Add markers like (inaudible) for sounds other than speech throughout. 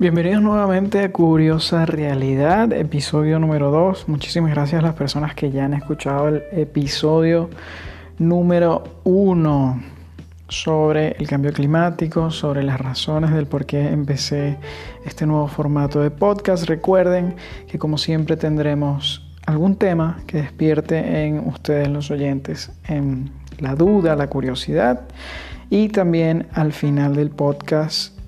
Bienvenidos nuevamente a Curiosa Realidad, episodio número 2. Muchísimas gracias a las personas que ya han escuchado el episodio número 1 sobre el cambio climático, sobre las razones del por qué empecé este nuevo formato de podcast. Recuerden que como siempre tendremos algún tema que despierte en ustedes los oyentes en la duda, la curiosidad y también al final del podcast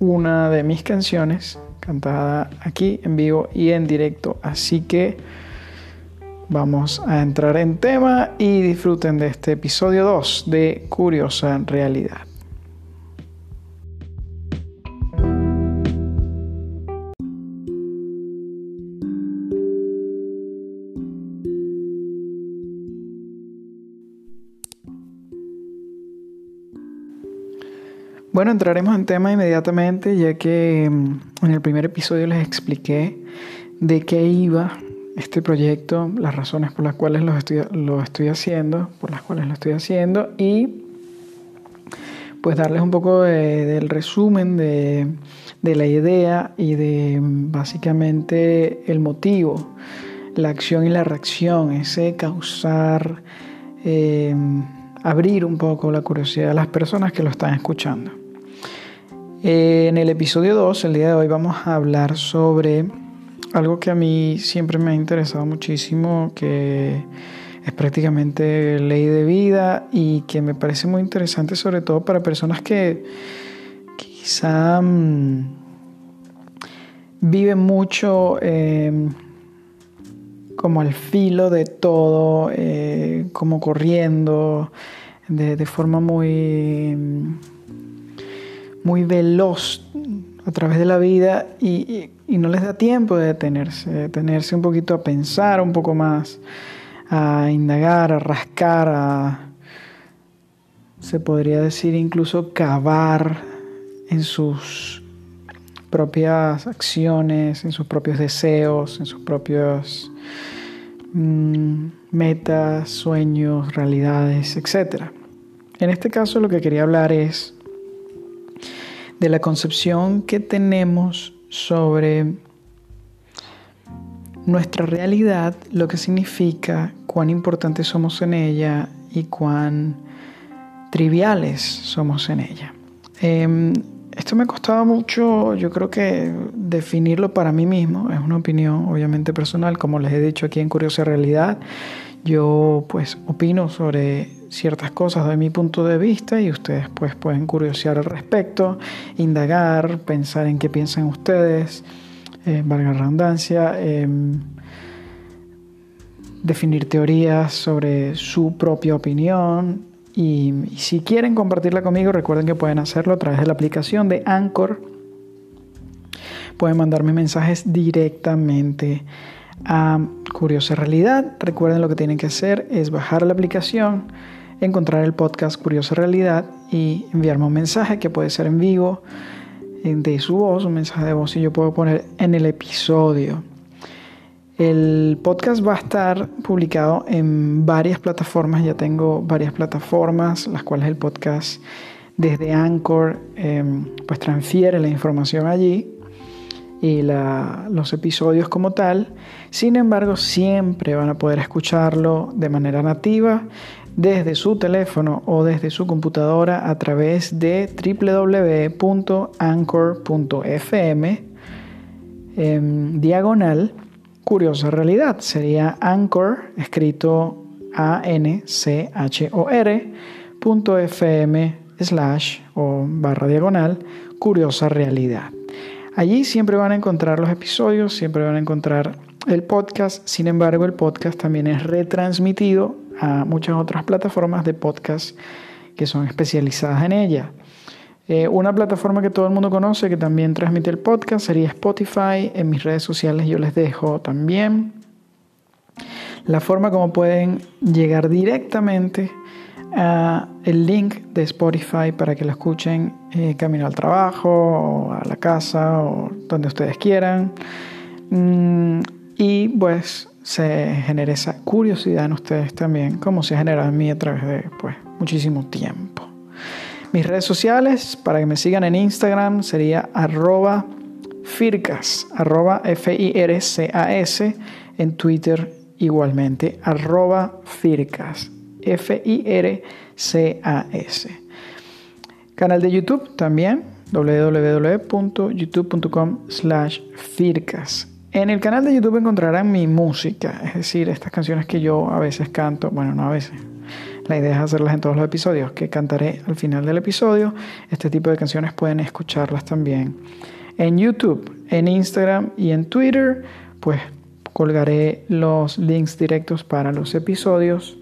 una de mis canciones cantada aquí en vivo y en directo. Así que vamos a entrar en tema y disfruten de este episodio 2 de Curiosa Realidad. Bueno, entraremos en tema inmediatamente, ya que mm, en el primer episodio les expliqué de qué iba este proyecto, las razones por las cuales lo estoy, lo estoy haciendo, por las cuales lo estoy haciendo y pues darles un poco del resumen de, la idea y de mm, básicamente el motivo, la acción y la reacción, ese causar, eh, abrir un poco la curiosidad de las personas que lo están escuchando. Eh, en el episodio 2, el día de hoy, vamos a hablar sobre algo que a mí siempre me ha interesado muchísimo, que es prácticamente ley de vida y que me parece muy interesante sobre todo para personas que quizá mm, viven mucho em, como al filo de todo, eh, como corriendo de forma muy muy veloz a través de la vida y, no les da tiempo de detenerse, de detenerse un poquito a pensar un poco más, a indagar, a rascar, a, se podría decir incluso cavar en sus propias acciones, en sus propios deseos, en sus propios mm, metas, sueños, realidades, etc. En este caso lo que quería hablar es de la concepción que tenemos sobre nuestra realidad, lo que significa, cuán importantes somos en ella y cuán triviales somos en ella. Em, esto me costaba mucho, yo creo que definirlo para mí mismo, es una opinión obviamente personal, como les he dicho aquí en Curiosa Realidad, yo pues opino sobre ciertas cosas de mi punto de vista y ustedes pues pueden curiosear al respecto, indagar, pensar en qué piensan ustedes, eh, valga redundancia, em, definir teorías sobre su propia opinión y, y si quieren compartirla conmigo recuerden que pueden hacerlo a través de la aplicación de Anchor. Pueden mandarme mensajes directamente a Curiosa Realidad. Recuerden lo que tienen que hacer es bajar la aplicación encontrar el podcast Curiosa Realidad y enviarme un mensaje que puede ser en vivo de su voz, un mensaje de voz y yo puedo poner en el episodio. El podcast va a estar publicado en varias plataformas, ya tengo varias plataformas, las cuales el podcast desde Anchor em, pues transfiere la información allí y los episodios como tal. Sin embargo, siempre van a poder escucharlo de manera nativa desde su teléfono o desde su computadora a través de www.anchor.fm diagonal curiosa realidad. Sería Anchor escrito a n c h o r fm slash o barra diagonal curiosa realidad. Allí siempre van a encontrar los episodios, siempre van a encontrar el podcast. Sin embargo, el podcast también es retransmitido a muchas otras plataformas de podcast que son especializadas en ella. Eh, una plataforma que todo el mundo conoce que también transmite el podcast sería Spotify. En mis redes sociales yo les dejo también la forma como pueden llegar directamente el link de Spotify para que lo escuchen eh, camino al trabajo o a la casa o donde ustedes quieran. Mm, y pues se genere esa curiosidad en ustedes también, como se ha generado en mí a través de pues, muchísimo tiempo. Mis redes sociales, para que me sigan en Instagram, sería arroba Fircas, arroba F-I-R-C-A-S, en Twitter igualmente, arroba Fircas, F-I-R-C-A-S. Canal de YouTube también, www.youtube.com slash Fircas. En el canal de YouTube encontrarán mi música, es decir, estas canciones que yo a veces canto, bueno, no a veces, la idea es hacerlas en todos los episodios, que cantaré al final del episodio. Este tipo de canciones pueden escucharlas también en YouTube, en Instagram y en Twitter, pues colgaré los links directos para los episodios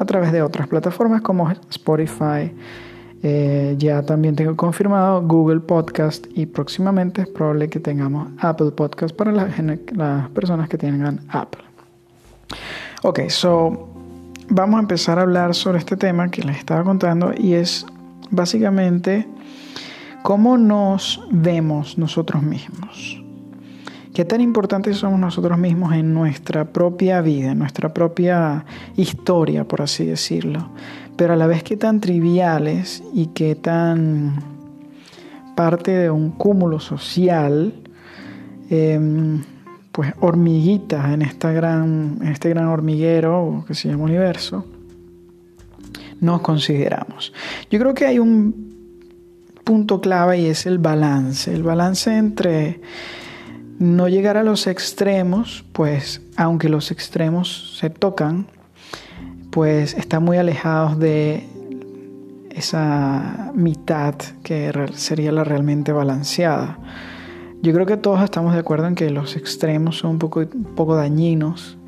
a través de otras plataformas como Spotify, eh, ya también tengo confirmado Google Podcast y próximamente es probable que tengamos Apple Podcast para las, personas que tengan Apple. Ok, so vamos a empezar a hablar sobre este tema que les estaba contando y es básicamente cómo nos vemos nosotros mismos. ¿Qué tan importantes somos nosotros mismos en nuestra propia vida, en nuestra propia historia, por así decirlo? pero a la vez que tan triviales y que tan parte de un cúmulo social, em, pues hormiguitas en, esta gran, en este gran hormiguero que se llama universo, nos consideramos. Yo creo que hay un punto clave y es el balance, el balance entre no llegar a los extremos, pues aunque los extremos se tocan, pues están muy alejados de esa mitad que sería la realmente balanceada. Yo creo que todos estamos de acuerdo en que los extremos son un poco, poco dañinos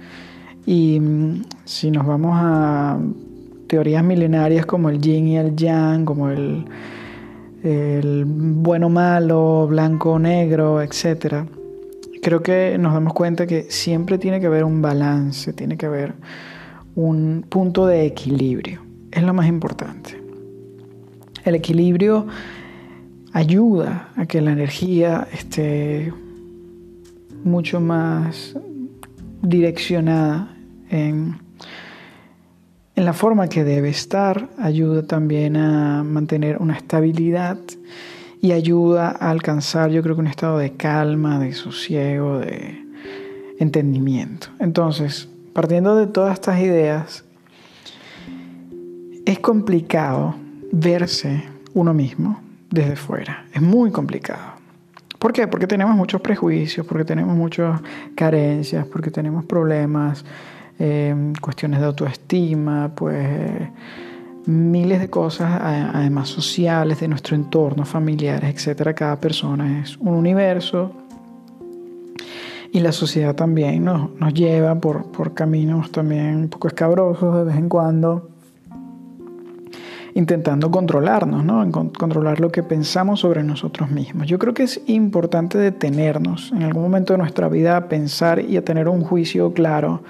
y mm, si nos vamos a teorías milenarias como el yin y el yang, como el, el bueno malo, blanco negro, etc. Creo que nos damos cuenta que siempre tiene que haber un balance, tiene que haber un punto de equilibrio. Es lo más importante. El equilibrio ayuda a que la energía esté mucho más direccionada en, la forma que debe estar, ayuda también a mantener una estabilidad y ayuda a alcanzar yo creo que un estado de calma, de sosiego, de entendimiento. Entonces, partiendo de todas estas ideas, es complicado verse uno mismo desde fuera. Es muy complicado. ¿Por qué? Porque tenemos muchos prejuicios, porque tenemos muchas carencias, porque tenemos problemas, em, cuestiones de autoestima, pues miles de cosas, además sociales, de nuestro entorno, familiares, etc. Cada persona es un universo y la sociedad también nos, nos lleva por, por caminos también un poco escabrosos de vez en cuando, intentando controlarnos, ¿no? controlar lo que pensamos sobre nosotros mismos. Yo creo que es importante detenernos en algún momento de nuestra vida a pensar y a tener un juicio claro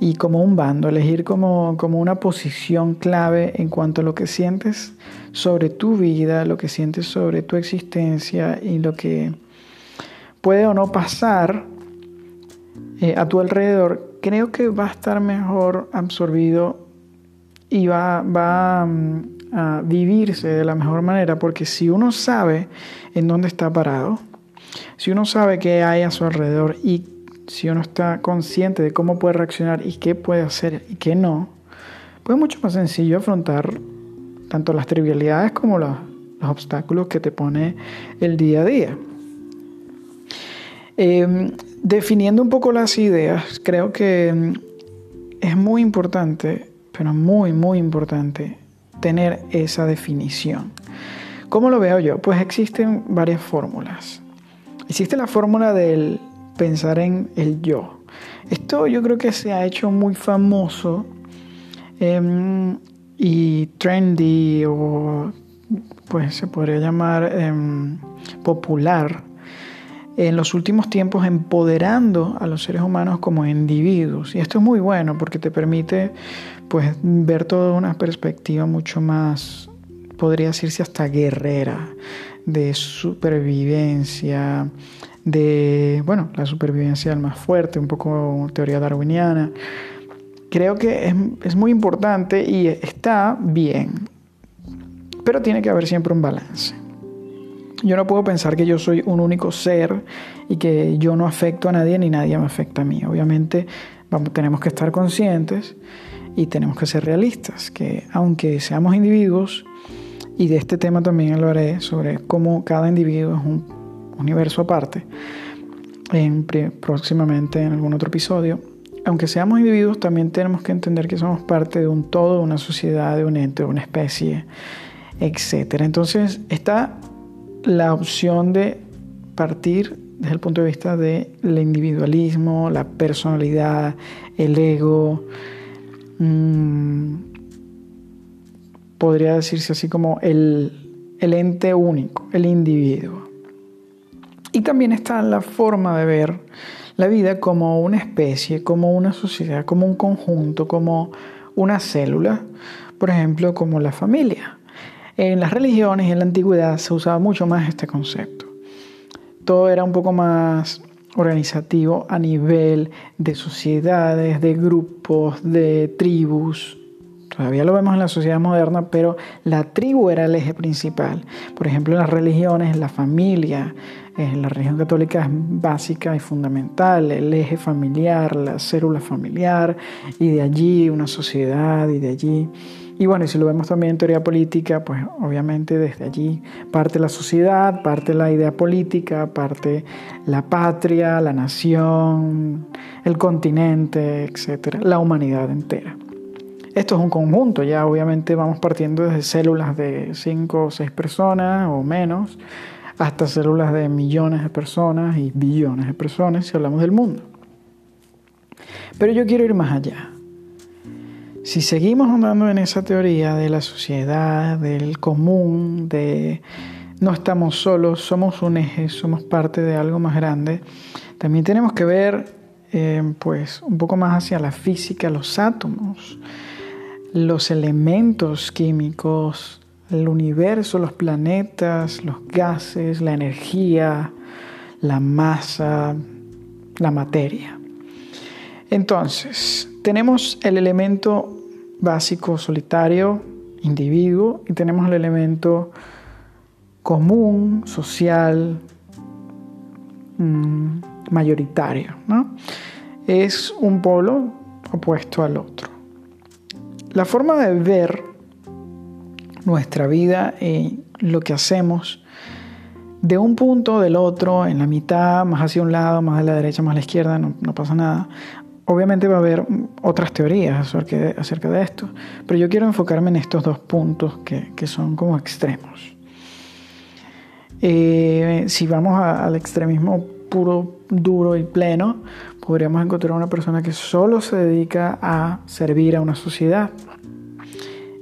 y como un bando, elegir como, como una posición clave en cuanto a lo que sientes sobre tu vida, lo que sientes sobre tu existencia y lo que puede o no pasar eh, a tu alrededor, creo que va a estar mejor absorbido y va, va mm, a vivirse de la mejor manera, porque si uno sabe en dónde está parado, si uno sabe qué hay a su alrededor y si uno está consciente de cómo puede reaccionar y qué puede hacer y qué no, pues es mucho más sencillo afrontar tanto las trivialidades como los, los obstáculos que te pone el día a día. Eh, definiendo un poco las ideas, creo que mm, es muy importante, pero muy, muy importante, tener esa definición. ¿Cómo lo veo yo? Pues existen varias fórmulas. Existe la fórmula del pensar en el yo. Esto yo creo que se ha hecho muy famoso em, y trendy o pues se podría llamar em, popular en los últimos tiempos empoderando a los seres humanos como individuos. Y esto es muy bueno porque te permite pues, ver toda una perspectiva mucho más, podría decirse hasta guerrera, de supervivencia, de, bueno, la supervivencia del más fuerte, un poco teoría darwiniana. Creo que es, es muy importante y está bien, pero tiene que haber siempre un balance. Yo no puedo pensar que yo soy un único ser y que yo no afecto a nadie ni nadie me afecta a mí. Obviamente vamos, tenemos que estar conscientes y tenemos que ser realistas, que aunque seamos individuos, y de este tema también hablaré sobre cómo cada individuo es un universo aparte, en, próximamente en algún otro episodio, aunque seamos individuos, también tenemos que entender que somos parte de un todo, de una sociedad, de un ente, de una especie, etc. Entonces está la opción de partir desde el punto de vista del individualismo, la personalidad, el ego, mmm, podría decirse así como el, el ente único, el individuo. Y también está la forma de ver la vida como una especie, como una sociedad, como un conjunto, como una célula, por ejemplo, como la familia. En las religiones y en la antigüedad se usaba mucho más este concepto. Todo era un poco más organizativo a nivel de sociedades, de grupos, de tribus, Todavía lo vemos en la sociedad moderna, pero la tribu era el eje principal. Por ejemplo, en las religiones, la familia, en la religión católica es básica y fundamental, el eje familiar, la célula familiar, y de allí una sociedad, y de allí... Y bueno, y si lo vemos también en teoría política, pues obviamente desde allí parte la sociedad, parte la idea política, parte la patria, la nación, el continente, etcétera, la humanidad entera. Esto es un conjunto, ya obviamente vamos partiendo desde células de 5 o 6 personas o menos, hasta células de millones de personas y billones de personas si hablamos del mundo. Pero yo quiero ir más allá. Si seguimos andando en esa teoría de la sociedad, del común, de no estamos solos, somos un eje, somos parte de algo más grande, también tenemos que ver eh, pues un poco más hacia la física, los átomos los elementos químicos, el universo, los planetas, los gases, la energía, la masa, la materia. Entonces, tenemos el elemento básico solitario, individuo, y tenemos el elemento común, social, mm, mayoritario. ¿no? Es un polo opuesto al otro. La forma de ver nuestra vida y lo que hacemos de un punto del otro, en la mitad, más hacia un lado, más a la derecha, más a la izquierda, no, pasa nada. Obviamente va a haber otras teorías acerca de, esto, pero yo quiero enfocarme en estos dos puntos que, son como extremos. Eh, si vamos al extremismo puro, duro y pleno, podríamos encontrar una persona que solo se dedica a servir a una sociedad.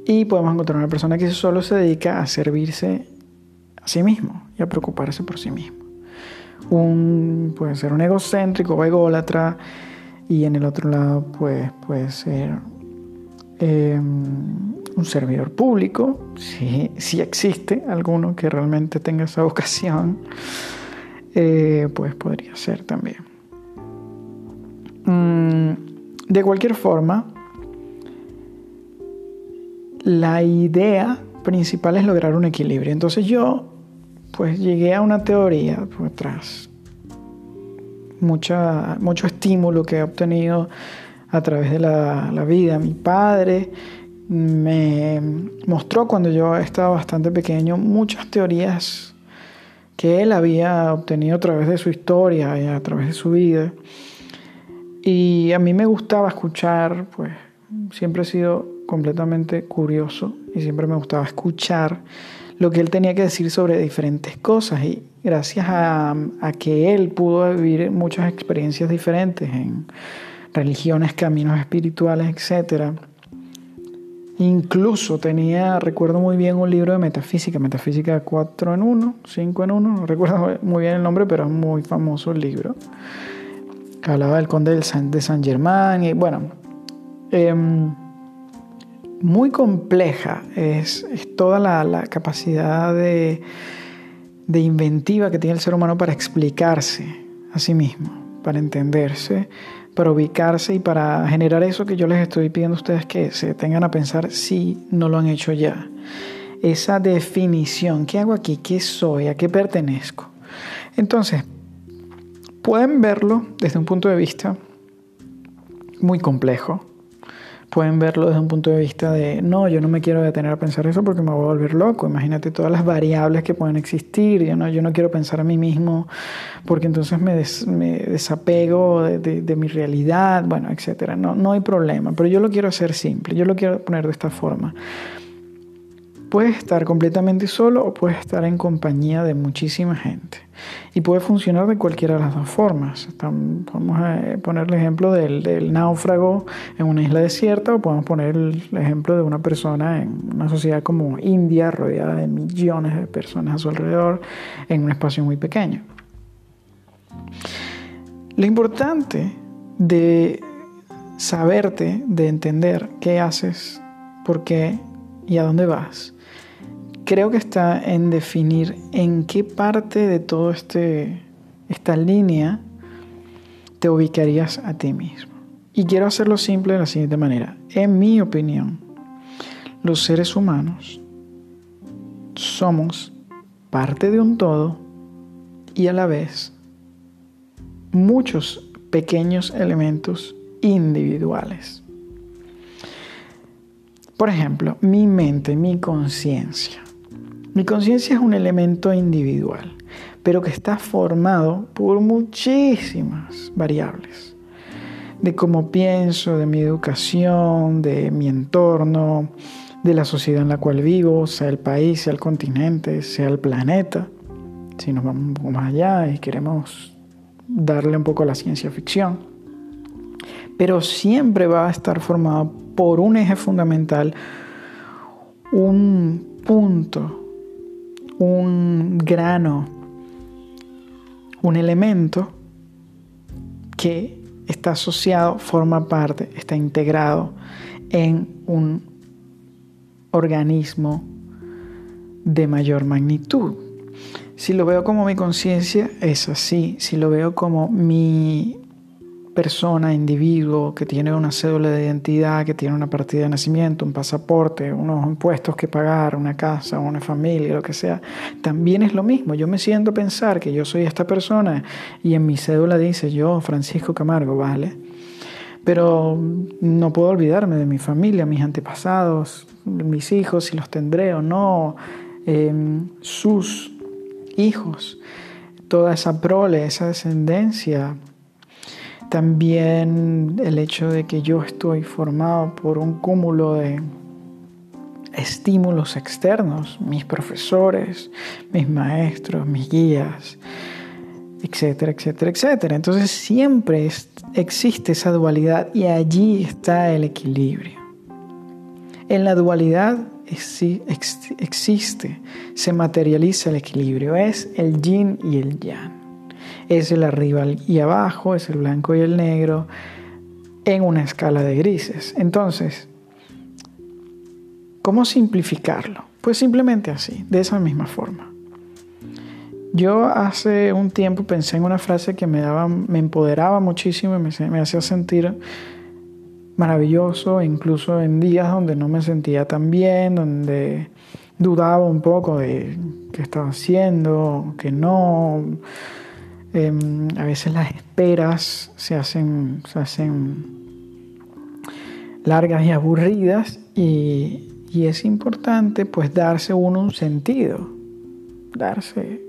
Y podemos encontrar una persona que solo se dedica a servirse a sí mismo y a preocuparse por sí mismo. Puede ser un egocéntrico o ególatra y en el otro lado pues, puede ser em, un servidor público, si, si, existe alguno que realmente tenga esa vocación, eh, pues podría ser también. Mm, de cualquier forma, la idea principal es lograr un equilibrio. Entonces yo, pues llegué a una teoría, pues tras mucha, mucho estímulo que he obtenido a través de la, la vida. Mi padre me mostró cuando yo estaba bastante pequeño muchas teorías que él había obtenido a través de su historia y a través de su vida y a mí me gustaba escuchar, pues siempre he sido completamente curioso y siempre me gustaba escuchar lo que él tenía que decir sobre diferentes cosas y gracias a, que él pudo vivir muchas experiencias diferentes en religiones, caminos espirituales, etc. Incluso tenía, recuerdo muy bien un libro de metafísica, Metafísica 4 en 1, 5 en 1, no recuerdo muy bien el nombre, pero es muy famoso el hablaba del conde de Saint Germain y bueno, em, muy compleja es, toda la, capacidad de, de, inventiva que tiene el ser humano para explicarse a sí mismo, para entenderse, para ubicarse y para generar eso que yo les estoy pidiendo a ustedes que se tengan a pensar si no lo han hecho ya. esa definición. ¿Qué hago aquí? ¿Qué soy? ¿A qué pertenezco? Entonces, pueden verlo desde un punto de vista muy complejo. Pueden verlo desde un punto de vista de, no, yo no me quiero detener a pensar eso porque me voy a volver loco. Imagínate todas las variables que pueden existir. Yo no, yo no quiero pensar a mí mismo porque entonces me, desapego de, de, mi realidad, bueno, etc. No, no hay problema, pero yo lo quiero hacer simple. Yo lo quiero poner de esta forma. Puedes estar completamente solo o puedes estar en compañía de muchísima gente. Y puede funcionar de cualquiera de las dos formas. Vamos a poner el ejemplo del, del, náufrago en una isla desierta o podemos poner el ejemplo de una persona en una sociedad como India, rodeada de millones de personas a su alrededor, en un espacio muy pequeño. Lo importante de saberte, de entender qué haces, por qué y a dónde vas, creo que está en definir en qué parte de toda este, esta línea te ubicarías a ti mismo. Y quiero hacerlo simple de la siguiente manera. En mi opinión, los seres humanos somos parte de un todo y a la vez muchos pequeños elementos individuales. Por ejemplo, mi mente, mi conciencia. Mi conciencia es un elemento individual, pero que está formado por muchísimas variables. De cómo pienso, de mi educación, de mi entorno, de la sociedad en la cual vivo, sea el país, sea el continente, sea el planeta. Si nos vamos un poco más allá y queremos darle un poco a la ciencia ficción. Pero siempre va a estar formado por un eje fundamental, un punto un grano, un elemento que está asociado, forma parte, está integrado en un organismo de mayor magnitud. Si lo veo como mi conciencia, es así. Si lo veo como mi persona, individuo, que tiene una cédula de identidad, que tiene una partida de nacimiento, un pasaporte, unos impuestos que pagar, una casa, una familia, lo que sea, también es lo mismo. Yo me siento pensar que yo soy esta persona y en mi cédula dice yo, Francisco Camargo, ¿vale? Pero no puedo olvidarme de mi familia, mis antepasados, mis hijos, si los tendré o no, em, sus hijos, toda esa prole, esa descendencia, también el hecho de que yo estoy formado por un cúmulo de estímulos externos, mis profesores, mis maestros, mis guías, etcétera, etcétera, etcétera. Entonces siempre existe esa dualidad y allí está el equilibrio. En la dualidad existe, se materializa el equilibrio, es el yin y el yang es el arriba y abajo, es el blanco y el negro, en una escala de grises. Entonces, ¿cómo simplificarlo? Pues simplemente así, de esa misma forma. Yo hace un tiempo pensé en una frase que me, daba, me empoderaba muchísimo y me, me hacía sentir maravilloso, incluso en días donde no me sentía tan bien, donde dudaba un poco de qué estaba haciendo, que no, Em, a veces las esperas se hacen, se hacen largas y aburridas y, es importante pues darse uno un sentido, darse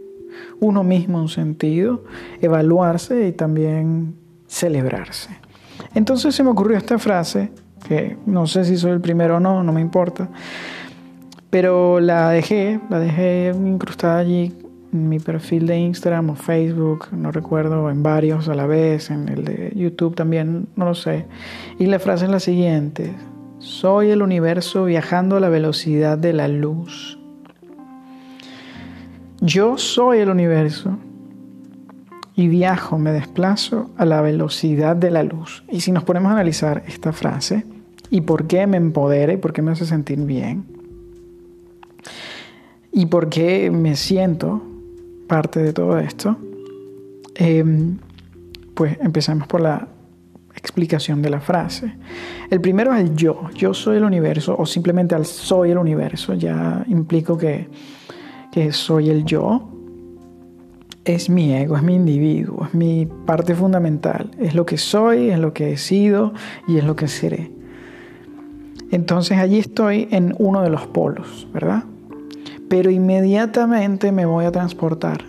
uno mismo un sentido, evaluarse y también celebrarse. Entonces se me ocurrió esta frase, que no sé si soy el primero o no, no me importa, pero la dejé, la dejé incrustada allí mi perfil de Instagram o Facebook, no recuerdo, en varios a la vez, en el de YouTube también, no lo sé. Y la frase es la siguiente, soy el universo viajando a la velocidad de la luz. Yo soy el universo y viajo, me desplazo a la velocidad de la luz. Y si nos ponemos a analizar esta frase y por qué me empodera y por qué me hace sentir bien, y por qué me siento parte de todo esto, em, pues empezamos por la explicación de la frase. El primero es el yo, yo soy el universo, o simplemente al soy el universo, ya implico que, que soy el yo. Es mi ego, es mi individuo, es mi parte fundamental, es lo que soy, es lo que he sido y es lo que seré. Entonces allí estoy en uno de los polos, ¿verdad? Pero inmediatamente me voy a transportar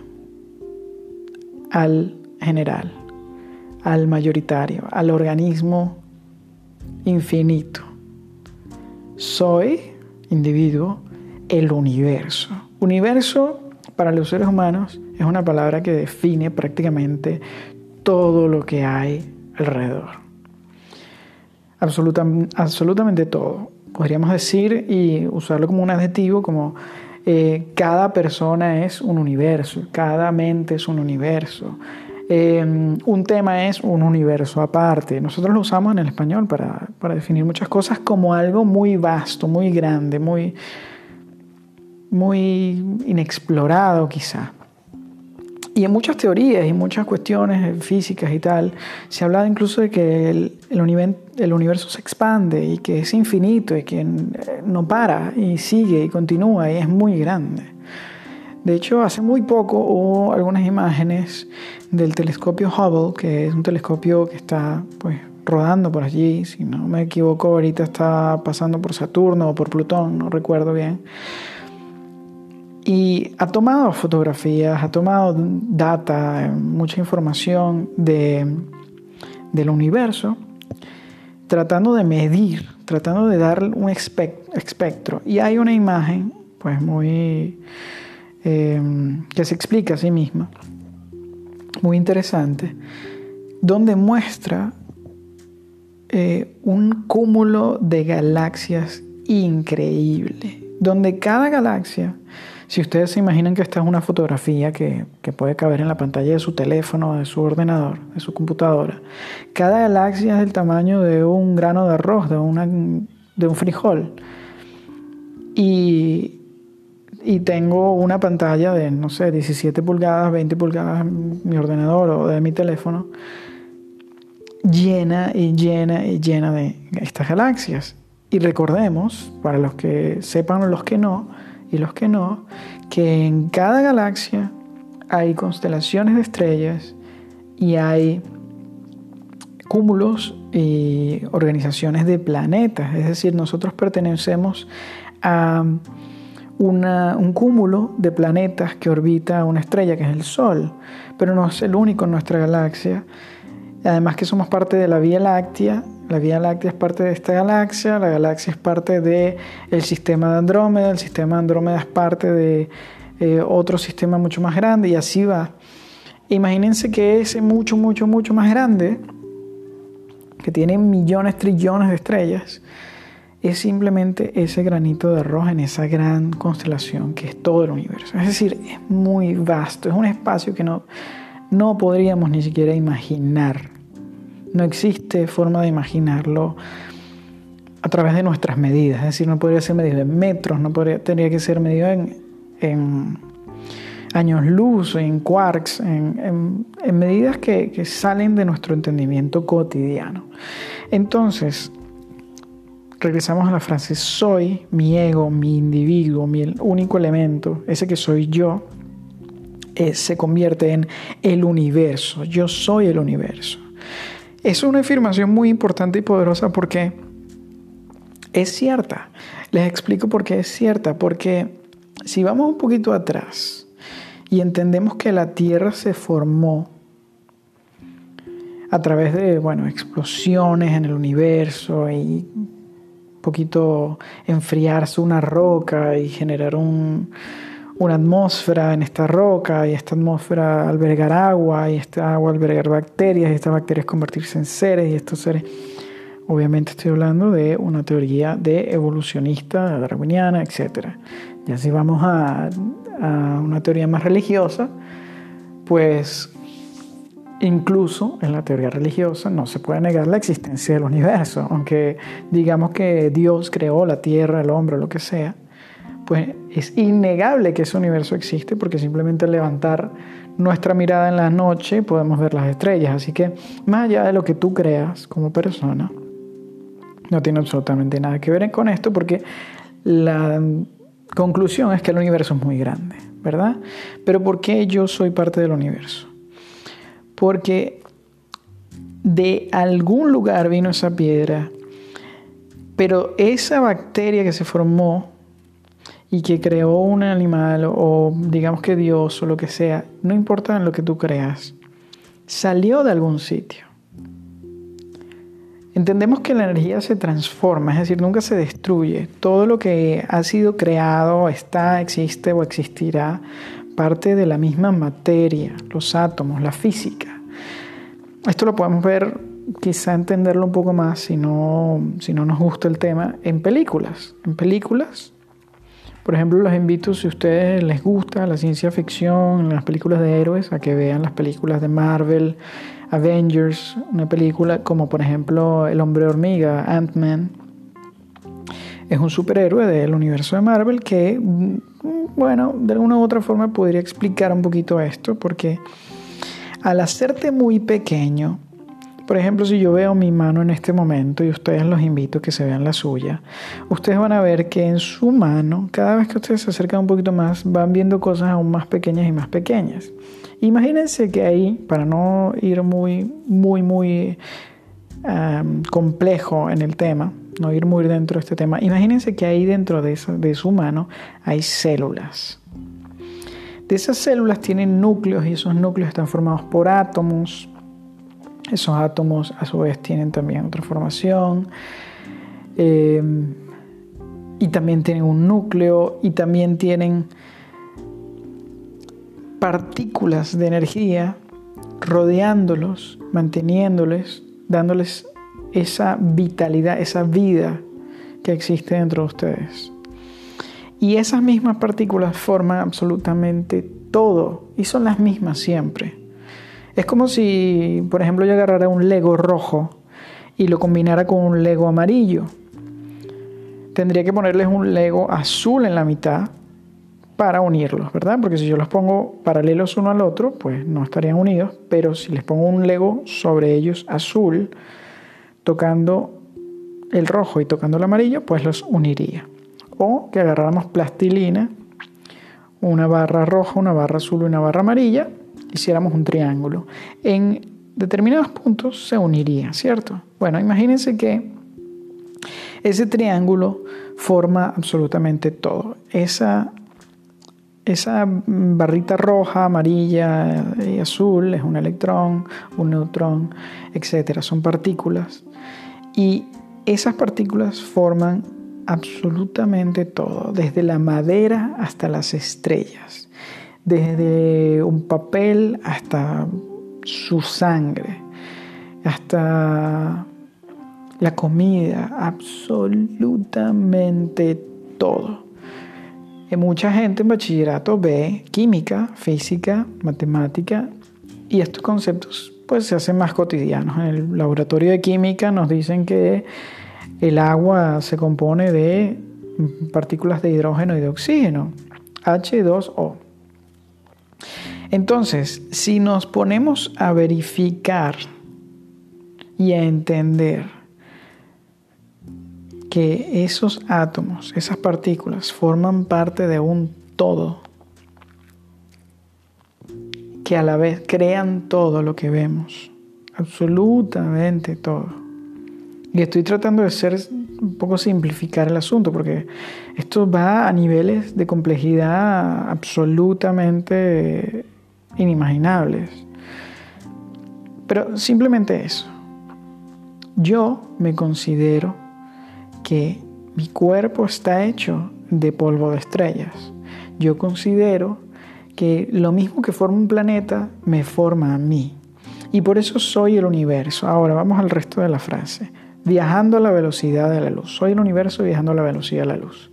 al general, al mayoritario, al organismo infinito. Soy, individuo, el universo. Universo para los seres humanos es una palabra que define prácticamente todo lo que hay alrededor. absolutamente todo. Podríamos decir y usarlo como un adjetivo, como eh, cada persona es un universo, cada mente es un universo, Em, un tema es un universo aparte. Nosotros lo usamos en el español para, para, definir muchas cosas como algo muy vasto, muy grande, muy, muy inexplorado quizá. Y en muchas teorías y muchas cuestiones físicas y tal, se ha hablado incluso de que el, el, el universo se expande y que es infinito y que no para y sigue y continúa y es muy grande. De hecho, hace muy poco hubo algunas imágenes del telescopio Hubble, que es un telescopio que está pues, rodando por allí, si no me equivoco, ahorita está pasando por Saturno o por Plutón, no recuerdo bien. Y ha tomado fotografías, ha tomado data, mucha información de, del universo, tratando de medir, tratando de dar un espectro. Y hay una imagen, pues muy, eh, que se explica a sí misma, muy interesante, donde muestra eh, un cúmulo de galaxias increíble, donde cada galaxia, si ustedes se imaginan que esta es una fotografía que, que puede caber en la pantalla de su teléfono, de su ordenador, de su computadora, cada galaxia es del tamaño de un grano de arroz, de, una, de un frijol. Y, y tengo una pantalla de, no sé, 17 pulgadas, 20 pulgadas en mi ordenador o de mi teléfono, llena y llena y llena de estas galaxias. Y recordemos, para los que sepan, los que no, y los que no, que en cada galaxia hay constelaciones de estrellas y hay cúmulos y organizaciones de planetas. Es decir, nosotros pertenecemos a un cúmulo de planetas que orbita una estrella, que es el Sol, pero no es el único en nuestra galaxia. Además que somos parte de la Vía Láctea, la Vía Láctea es parte de esta galaxia, la galaxia es parte del el sistema de Andrómeda, el sistema de Andrómeda es parte de eh, otro sistema mucho más grande y así va. Imagínense que ese mucho, mucho, mucho más grande, que tiene millones, trillones de estrellas, es simplemente ese granito de arroz en esa gran constelación que es todo el universo. Es decir, es muy vasto, es un espacio que no, no podríamos ni siquiera imaginar. No existe forma de imaginarlo a través de nuestras medidas. Es decir, no podría ser medido en metros, no podría, tendría que ser medido en, años luz, en quarks, en, medidas que, que salen de nuestro entendimiento cotidiano. Entonces, regresamos a la frase soy, mi ego, mi individuo, mi único elemento, ese que soy yo, eh, se convierte en el universo. Yo soy el universo. Es una afirmación muy importante y poderosa porque es cierta. Les explico por qué es cierta. Porque si vamos un poquito atrás y entendemos que la Tierra se formó a través de, bueno, explosiones en el universo y poquito enfriarse una roca y generar un, una atmósfera en esta roca y esta atmósfera albergar agua y esta agua albergar bacterias y estas bacterias convertirse en seres y estos seres obviamente estoy hablando de una teoría de evolucionista darwiniana etc ya si vamos a, a una teoría más religiosa pues Incluso en la teoría religiosa no se puede negar la existencia del universo, aunque digamos que Dios creó la tierra, el hombre, lo que sea, pues es innegable que ese universo existe porque simplemente levantar nuestra mirada en la noche podemos ver las estrellas. Así que más allá de lo que tú creas como persona, no tiene absolutamente nada que ver con esto porque la conclusión es que el universo es muy grande, ¿verdad? Pero ¿por qué yo soy parte del universo? Porque de algún lugar vino esa piedra, pero esa bacteria que se formó y que creó un animal o digamos que Dios o lo que sea, no importa en lo que tú creas, salió de algún sitio. Entendemos que la energía se transforma, es decir, nunca se destruye. Todo lo que ha sido creado está, existe o existirá parte de la misma materia, los átomos, la física. Esto lo podemos ver, quizá entenderlo un poco más si no, si no nos gusta el tema, en películas. En películas por ejemplo, los invito, si a ustedes les gusta la ciencia ficción, las películas de héroes, a que vean las películas de Marvel, Avengers, una película como por ejemplo El hombre hormiga, Ant-Man. Es un superhéroe del universo de Marvel que, mm, bueno, de alguna u otra forma podría explicar un poquito esto, porque al hacerte muy pequeño, por ejemplo, si yo veo mi mano en este momento y ustedes los invito a que se vean la suya, ustedes van a ver que en su mano, cada vez que ustedes se acercan un poquito más, van viendo cosas aún más pequeñas y más pequeñas. Imagínense que ahí, para no ir muy, muy, muy complejo en el tema, no ir muy dentro de este tema, imagínense que ahí dentro de, de su mano hay células. De esas células tienen núcleos y esos núcleos están formados por átomos, esos átomos a su vez tienen también otra formación eh, y también tienen un núcleo y también tienen partículas de energía rodeándolos, manteniéndoles, dándoles esa vitalidad, esa vida que existe dentro de ustedes. Y esas mismas partículas forman absolutamente todo y son las mismas siempre. Es como si, por ejemplo, yo agarrara un Lego rojo y lo combinara con un Lego amarillo. Tendría que ponerles un Lego azul en la mitad para unirlos, ¿verdad? Porque si yo los pongo paralelos uno al otro, pues no estarían unidos, pero si les pongo un Lego sobre ellos azul, tocando el rojo y tocando el amarillo, pues los uniría. O que agarráramos plastilina, una barra roja, una barra azul y una barra amarilla, hiciéramos un triángulo, en determinados puntos se uniría, ¿cierto? Bueno, imagínense que ese triángulo forma absolutamente todo. Esa, esa barrita roja, amarilla y azul es un electrón, un neutrón, etc. Son partículas. Y esas partículas forman absolutamente todo, desde la madera hasta las estrellas desde un papel hasta su sangre, hasta la comida, absolutamente todo. Y mucha gente en bachillerato ve química, física, matemática y estos conceptos pues se hacen más cotidianos. En el laboratorio de química nos dicen que el agua se compone de partículas de hidrógeno y de oxígeno, H2O. Entonces, si nos ponemos a verificar y a entender que esos átomos, esas partículas, forman parte de un todo, que a la vez crean todo lo que vemos, absolutamente todo. Y estoy tratando de ser un poco simplificar el asunto, porque esto va a niveles de complejidad absolutamente inimaginables. Pero simplemente eso. Yo me considero que mi cuerpo está hecho de polvo de estrellas. Yo considero que lo mismo que forma un planeta me forma a mí. Y por eso soy el universo. Ahora vamos al resto de la frase. Viajando a la velocidad de la luz. Soy el universo viajando a la velocidad de la luz.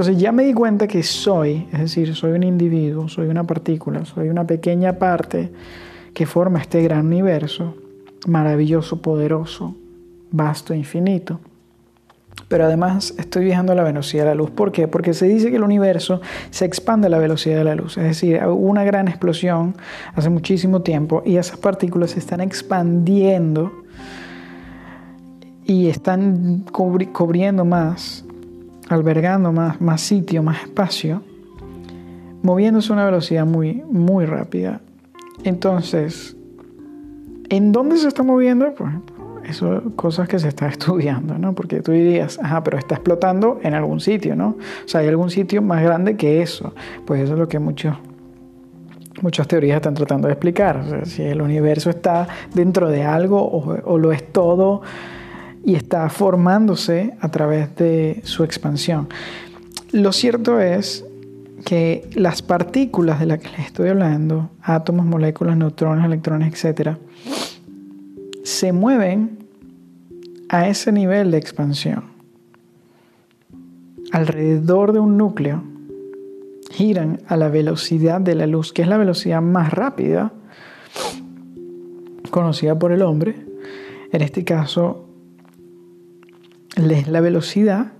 Entonces ya me di cuenta que soy, es decir, soy un individuo, soy una partícula, soy una pequeña parte que forma este gran universo, maravilloso, poderoso, vasto, infinito. pero además estoy viajando a la velocidad de la luz. ¿Por qué? Porque se dice que el universo se expande a la velocidad de la luz. Es decir, hubo una gran explosión hace muchísimo tiempo y esas partículas se están expandiendo y están cubriendo más, albergando más, más sitio, más espacio, moviéndose a una velocidad muy, muy rápida. Entonces, ¿en dónde se está moviendo? Pues eso cosas que se está (laughs) estudiando, ¿no? Porque tú dirías, ajá, pero está explotando en algún sitio, ¿no? O sea, hay algún sitio más grande que eso. Pues eso es lo que muchos muchas teorías están tratando de explicar. O sea, si el universo está dentro de algo o, o, lo es todo y está formándose a través de su expansión. Lo cierto es que las partículas de las que les estoy hablando, átomos, moléculas, neutrones, electrones, etcétera, se mueven a ese nivel de expansión. Alrededor de un núcleo giran a la velocidad de la luz, que es la velocidad más rápida conocida por el hombre. En este caso, es la velocidad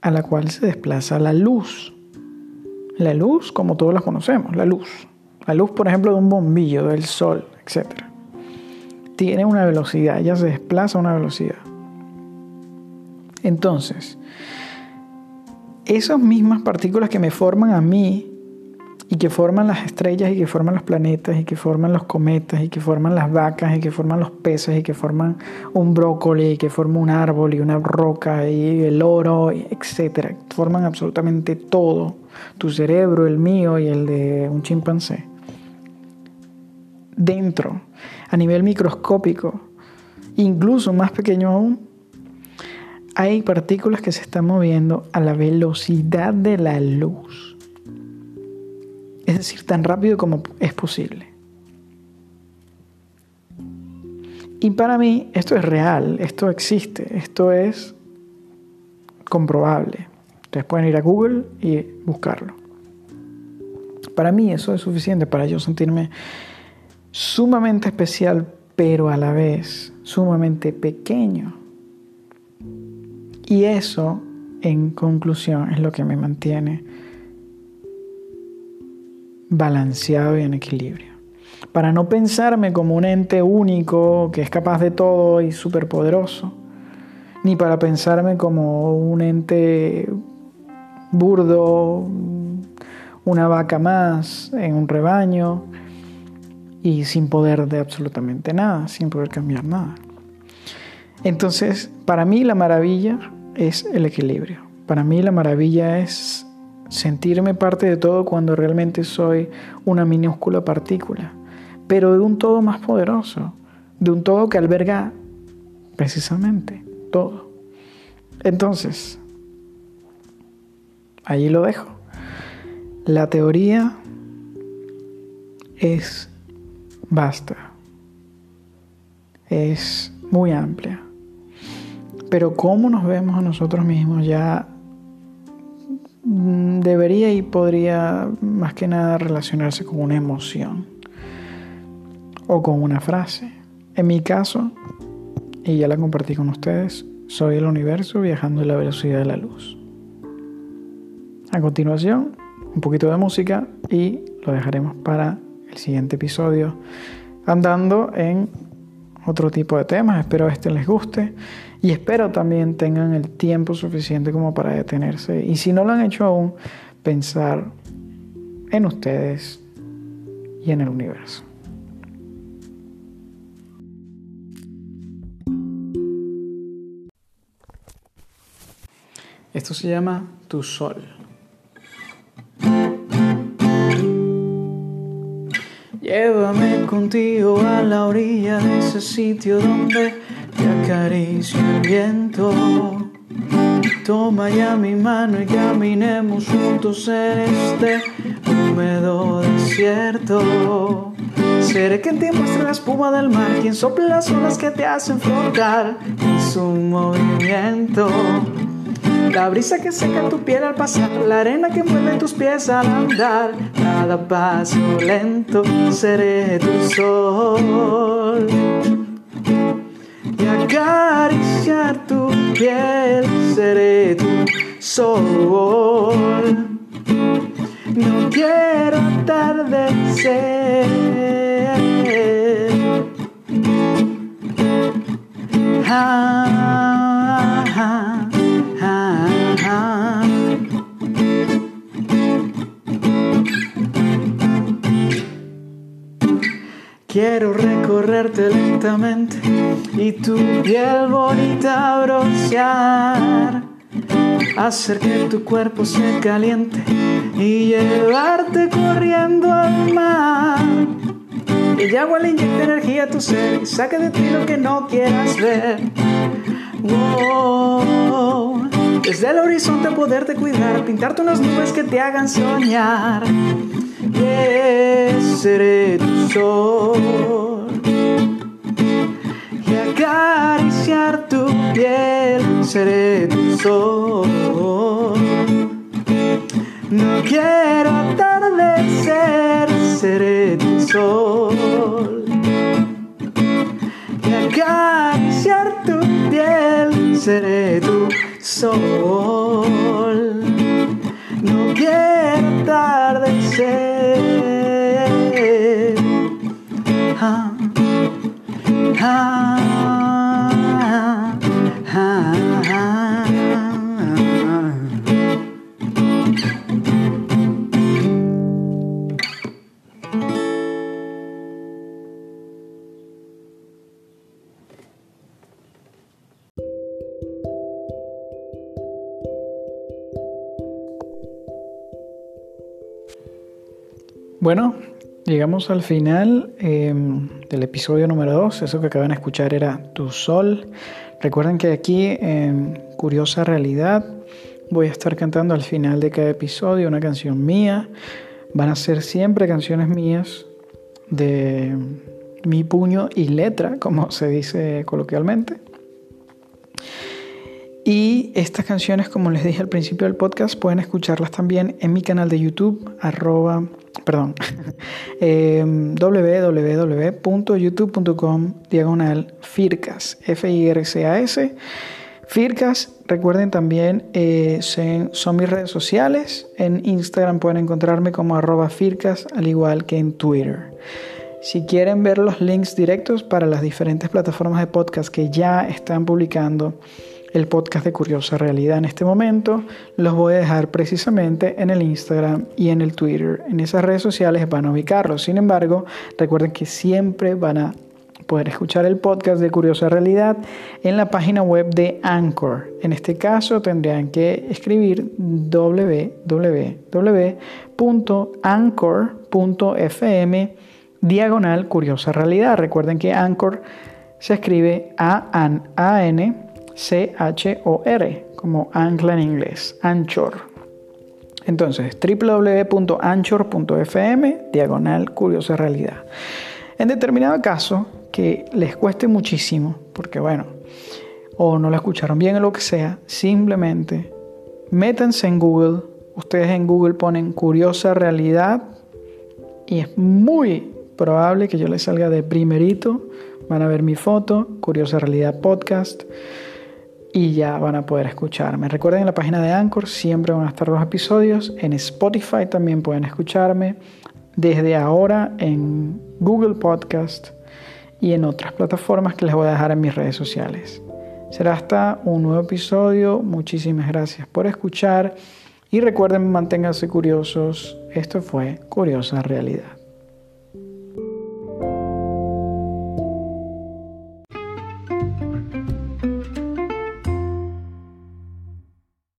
a la cual se desplaza la luz. La luz, como todos la conocemos, la luz. La luz, por ejemplo, de un bombillo, del sol, etc. Tiene una velocidad, ella se desplaza a una velocidad. Entonces, esas mismas partículas que me forman a mí y que forman las estrellas y que forman los planetas y que forman los cometas y que forman las vacas y que forman los peces y que forman un brócoli y que forman un árbol y una roca y el oro, etcétera, forman absolutamente todo, tu cerebro, el mío y el de un chimpancé. Dentro, a nivel microscópico, incluso más pequeño aún, hay partículas que se están moviendo a la velocidad de la luz. Es decir, tan rápido como es posible. Y para mí esto es real, esto existe, esto es comprobable. Ustedes pueden ir a Google y buscarlo. Para mí eso es suficiente para yo sentirme sumamente especial, pero a la vez sumamente pequeño y eso, en conclusión, es lo que me mantiene balanceado y en equilibrio. Para no pensarme como un ente único que es capaz de todo y superpoderoso, ni para pensarme como un ente burdo, una vaca más en un rebaño y sin poder de absolutamente nada, sin poder cambiar nada. Entonces, para mí la maravilla es el equilibrio. Para mí la maravilla es sentirme parte de todo cuando realmente soy una minúscula partícula, pero de un todo más poderoso, de un todo que alberga precisamente todo. Entonces, allí lo dejo. La teoría es vasta, es muy amplia pero cómo nos vemos a nosotros mismos ya debería y podría más que nada relacionarse con una emoción o con una frase. En mi caso, y ya la compartí con ustedes, soy el universo viajando a la velocidad de la luz. A continuación, un poquito de música y lo dejaremos para el siguiente episodio andando en otro tipo de temas. Espero este les guste y espero también tengan el tiempo suficiente como para detenerse. Y si no lo han hecho aún, pensar en ustedes y en el universo. Esto se llama Tu Sol. Llévame contigo a la orilla de ese sitio donde te acaricia el viento. Toma ya mi mano y caminemos juntos en este húmedo desierto. Seré quien te muestre la espuma del mar, quien sople las olas que te hacen flotar en su movimiento. La brisa que seca tu piel al pasar, la arena que mueve tus pies al andar. Cada paso lento seré tu sol. acariciar tu piel, seré tu sol. No quiero atardecer. Ah, ah, ah, Quiero recorrerte lentamente y tu piel bonita broncear. Hacer que tu cuerpo se caliente y llevarte corriendo al mar. El agua le inyecta energía a tu ser y saque de ti lo que no quieras ver. Desde el horizonte poderte cuidar, pintarte unas nubes que te hagan soñar seré tu sol y acariciar tu piel seré tu sol. No quiero atardecer, seré tu sol y acariciar tu piel seré tu sol. No quiero atardecer. Ha, ha, ha, ha. Bueno, Llegamos al final em, del episodio número 2. Eso que acaban de escuchar era Tu Sol. Recuerden que aquí en Curiosa Realidad voy a estar cantando al final de cada episodio una canción mía. Van a ser siempre canciones mías de mi puño y letra, como se dice coloquialmente. Y estas canciones, como les dije al principio del podcast, pueden escucharlas también en mi canal de YouTube, arroba perdón, (laughs) eh, www.youtube.com diagonal Fircas, F-I-R-C-A-S. Fircas, recuerden también, eh, son mis redes sociales. En Instagram pueden encontrarme como arroba Fircas, al igual que en Twitter. Si quieren ver los links directos para las diferentes plataformas de podcast que ya están publicando, el podcast de Curiosa Realidad en este momento, los voy a dejar precisamente en el Instagram y en el Twitter. En esas redes sociales van a ubicarlos. Sin embargo, recuerden que siempre van a poder escuchar el podcast de Curiosa Realidad en la página web de Anchor. En este caso tendrían que escribir www.anchor.fm diagonal Curiosa Realidad. Recuerden que Anchor se escribe A-N C-H-O-R, como ancla en inglés, Anchor. Entonces, www.anchor.fm, diagonal curiosa realidad. En determinado caso, que les cueste muchísimo, porque bueno, o no lo escucharon bien o lo que sea, simplemente métanse en Google. Ustedes en Google ponen curiosa realidad y es muy probable que yo les salga de primerito. Van a ver mi foto, Curiosa Realidad Podcast y ya van a poder escucharme. Recuerden en la página de Anchor siempre van a estar los episodios. En Spotify también pueden escucharme. Desde ahora en Google Podcast y en otras plataformas que les voy a dejar en mis redes sociales. Será hasta un nuevo episodio. Muchísimas gracias por escuchar y recuerden manténganse curiosos. Esto fue Curiosa Realidad.